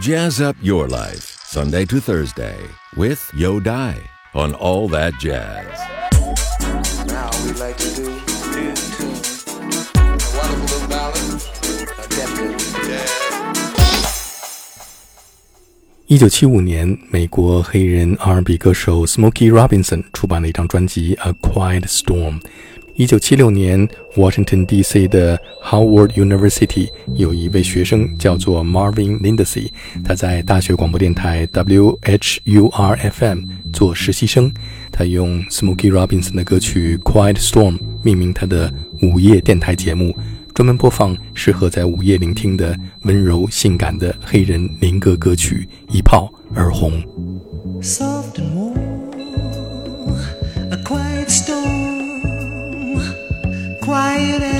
Jazz up your life, Sunday to Thursday, with Yo Dai on All That Jazz. Now we like to do in tune. A wonderful little ballad. A definite. Yeah. 一九七五年，美国黑人 R&B 歌手 Smokey Robinson 出版了一张专辑《A Quiet Storm》。 一九七六年，Washington D.C. 的 Howard University 有一位学生叫做 Marvin Lindsay，他在大学广播电台 WHUR-FM 做实习生。他用 Smokey Robinson 的歌曲《Quiet Storm》命名他的午夜电台节目，专门播放适合在午夜聆听的温柔性感的黑人民歌歌曲，一炮而红。soft quiet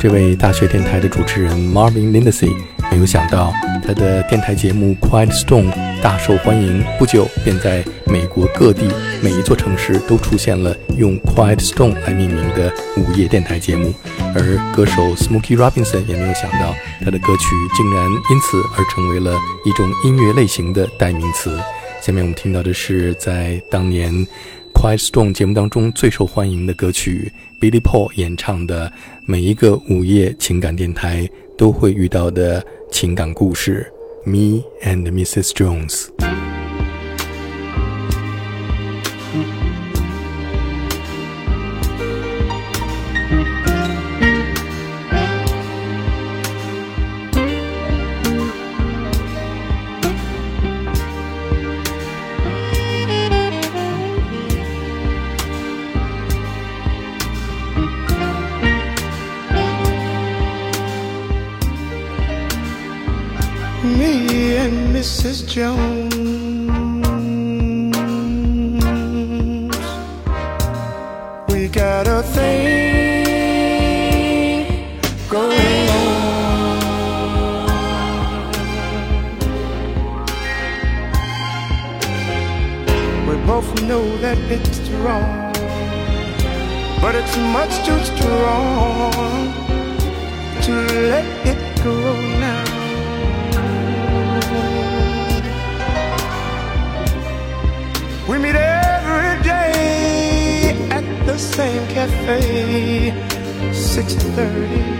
这位大学电台的主持人 Marvin Lindsay 没有想到，他的电台节目 Quiet Storm 大受欢迎，不久便在美国各地每一座城市都出现了用 Quiet Storm 来命名的午夜电台节目。而歌手 Smokey Robinson 也没有想到，他的歌曲竟然因此而成为了一种音乐类型的代名词。下面我们听到的是在当年 Quiet Storm 节目当中最受欢迎的歌曲，Billy Paul 演唱的每一个午夜情感电台都会遇到的情感故事，Me and Mrs. Jones。江 We meet every day at the same cafe, 6:30.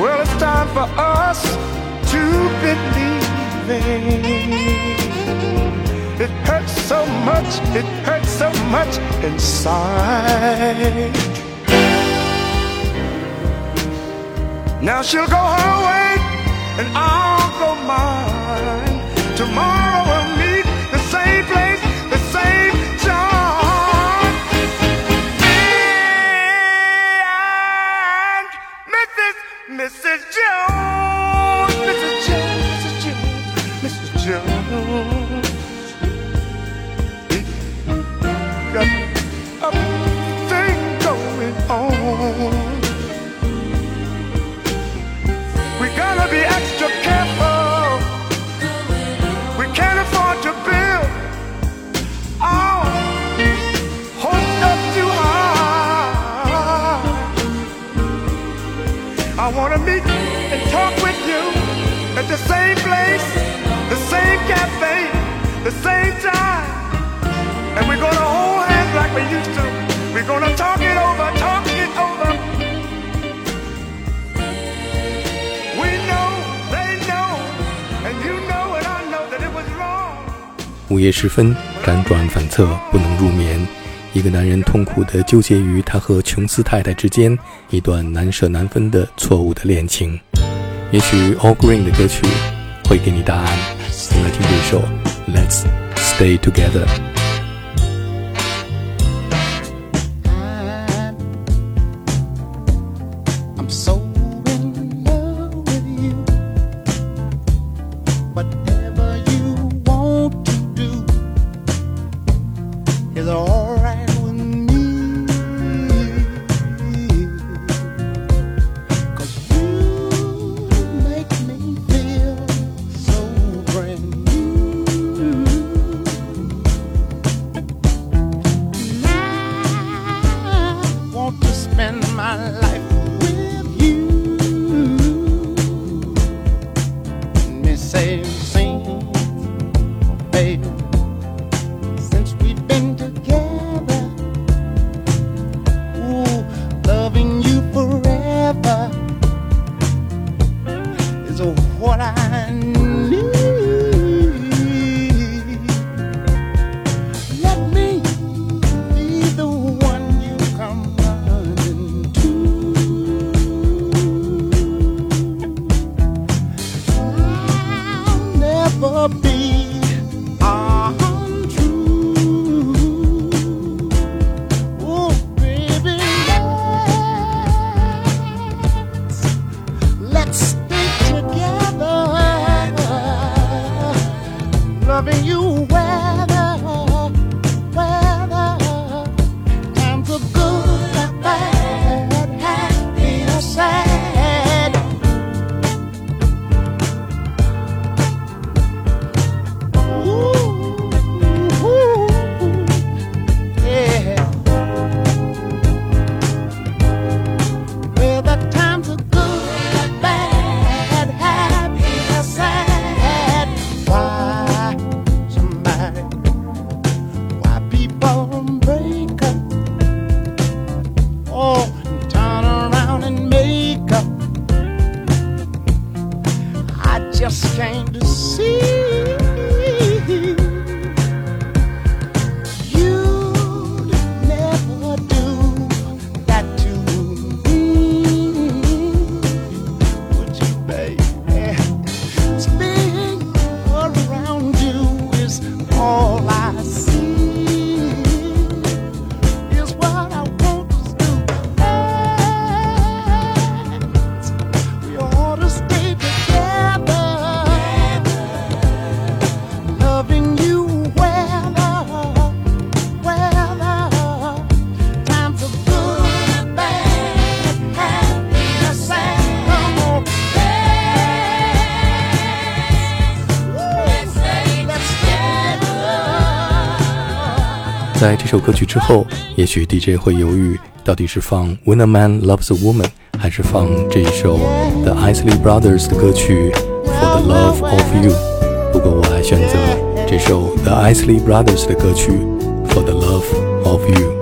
Well, it's time for us to believe It hurts so much, it hurts so much inside. Now she'll go her way and I'll go mine. Tomorrow 十分，辗转反侧，不能入眠。一个男人痛苦地纠结于他和琼斯太太之间一段难舍难分的错误的恋情。也许 All Green 的歌曲会给你答案。我们来听这首《Let's Stay Together》。be. just came to see. 首歌曲之后，也许 DJ 会犹豫，到底是放《When a Man Loves a Woman》，还是放这一首 The Isley Brothers 的歌曲《For the Love of You》。不过我还选择这首 The Isley Brothers 的歌曲《For the Love of You》。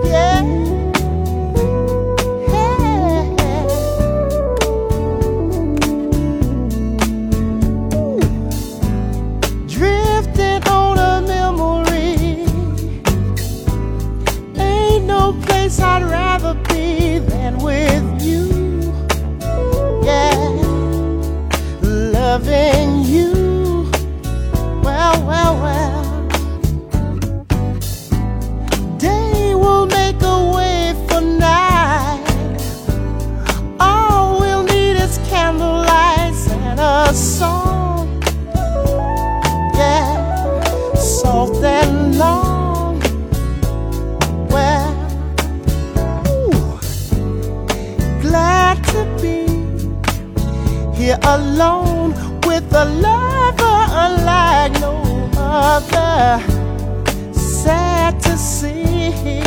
Alone with a lover unlike no other. Sad to see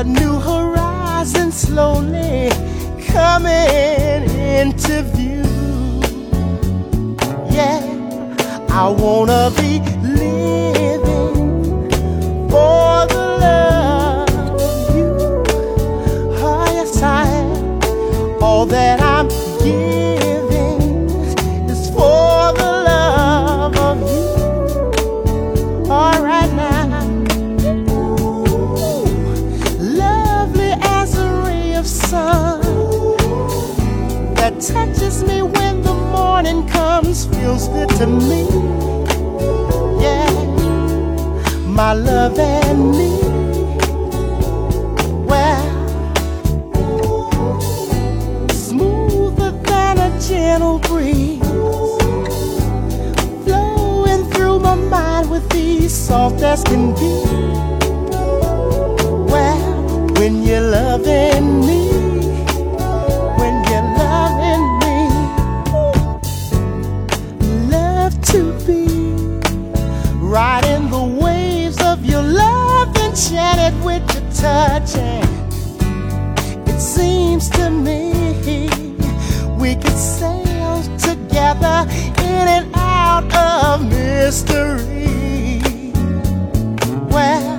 a new horizon slowly coming into view. Yeah, I wanna be living for the love of you. Oh, yes, I. All that I'm touches me when the morning comes feels good to me. Yeah, my love and me. Well, smoother than a gentle breeze, flowing through my mind with ease, soft as can be. Well, when you're loving me. With your touch. And it seems to me we could sail together in and out of mystery. Well,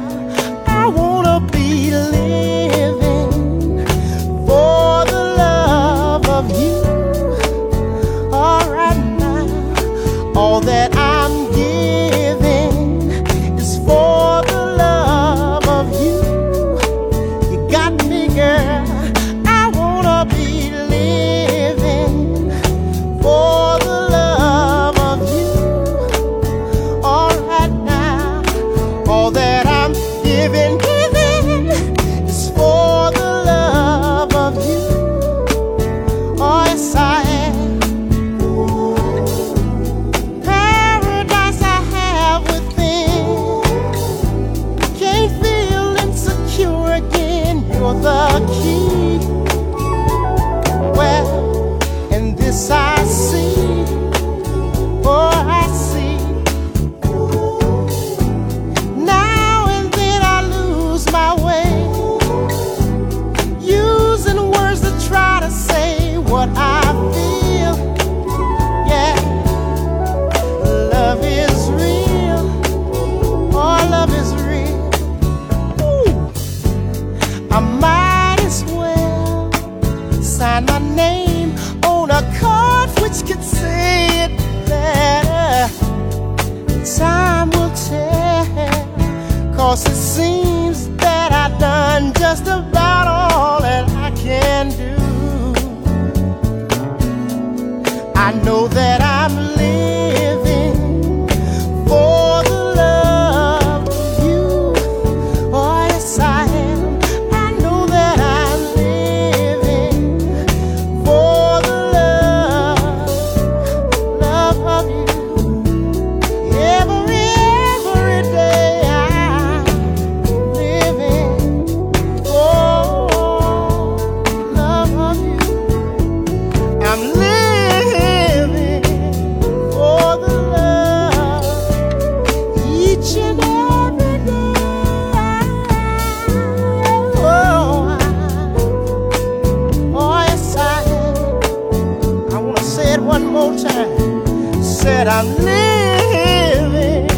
time. Said I'm living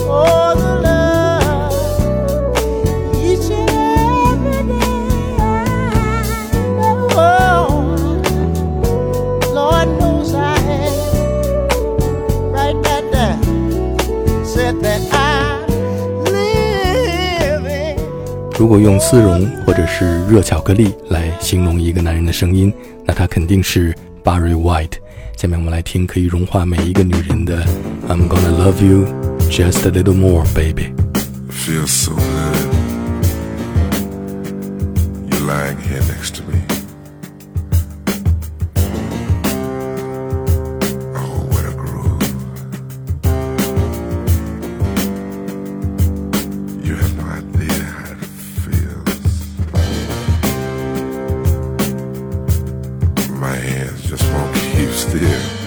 for the love each and every day. Oh, Lord knows I am. Write that down. Said that I living. 如果用丝绒或者是热巧克力来形容一个男人的声音，那他肯定是 Barry White。下面我们来听可以融化每一个女人的 I'm gonna love you just a little more, baby。 feels so good. You're lying here next to me. Oh, what a groove. You have no idea how it feels. My hands just won't keep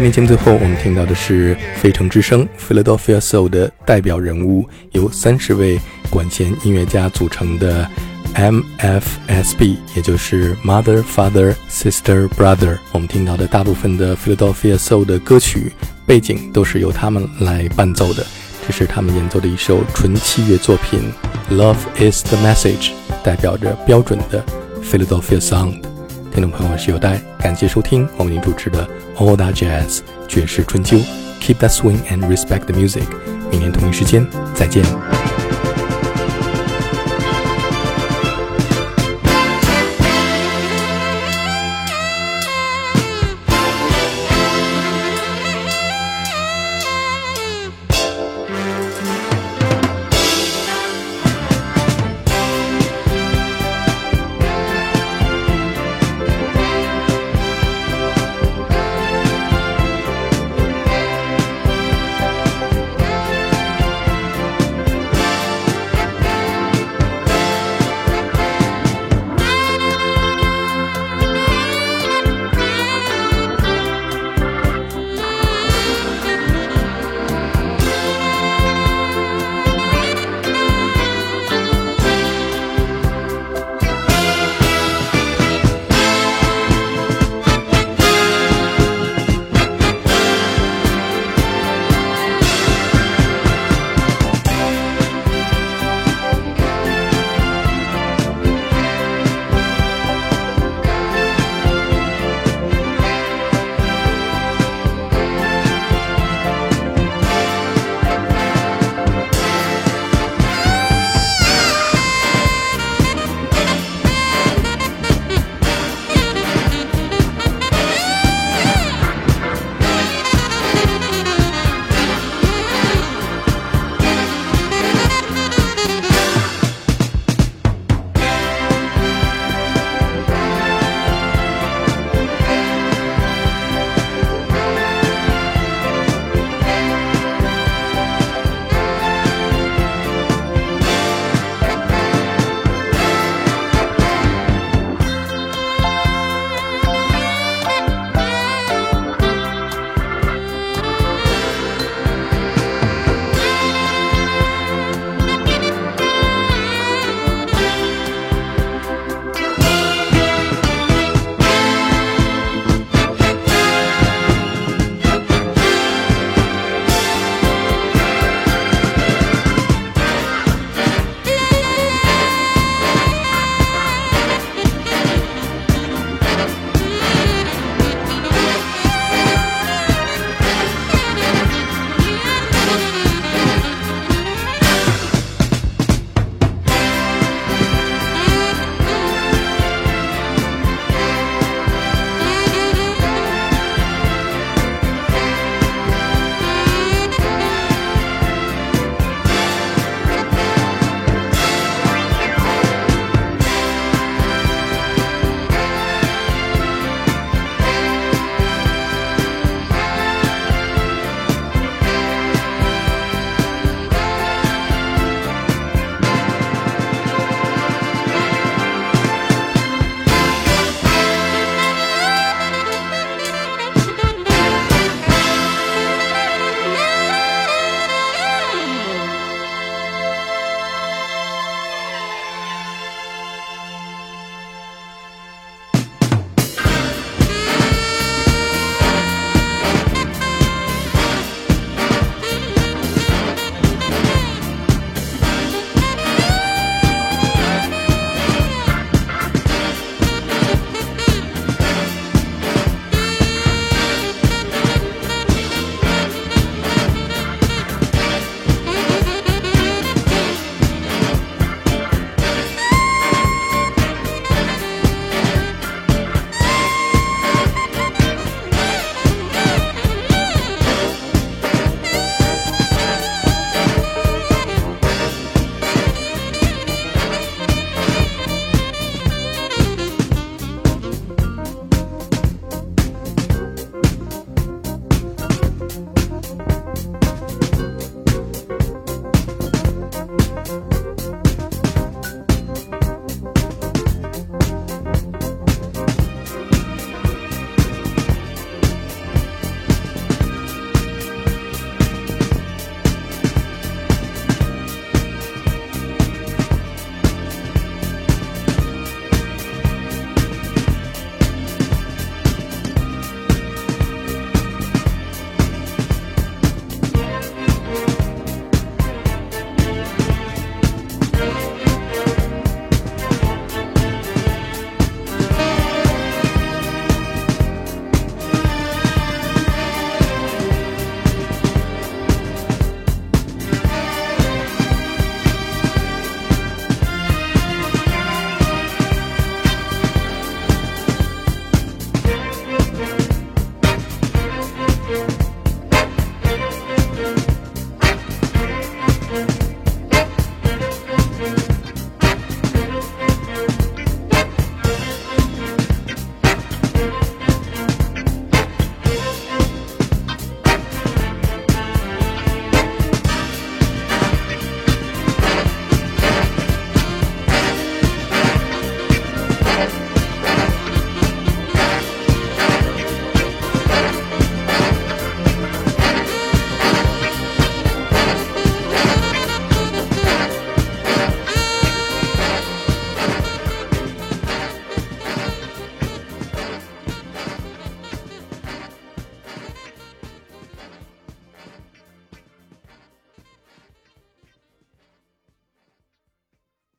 今天节目最后，我们听到的是费城之声 （Philadelphia Soul） 的代表人物，由三十位管弦音乐家组成的 MFSB，也就是 Mother, Father, Sister, Brother。我们听到的大部分的 Philadelphia Soul 的歌曲背景都是由他们来伴奏的。这是他们演奏的一首纯器乐作品《Love Is the Message》，代表着标准的 Philadelphia Sound。听众朋友，我是有代，感谢收听我为您主持的 All That Jazz 爵士春秋。Keep that swing and respect the music。明天同一时间再见。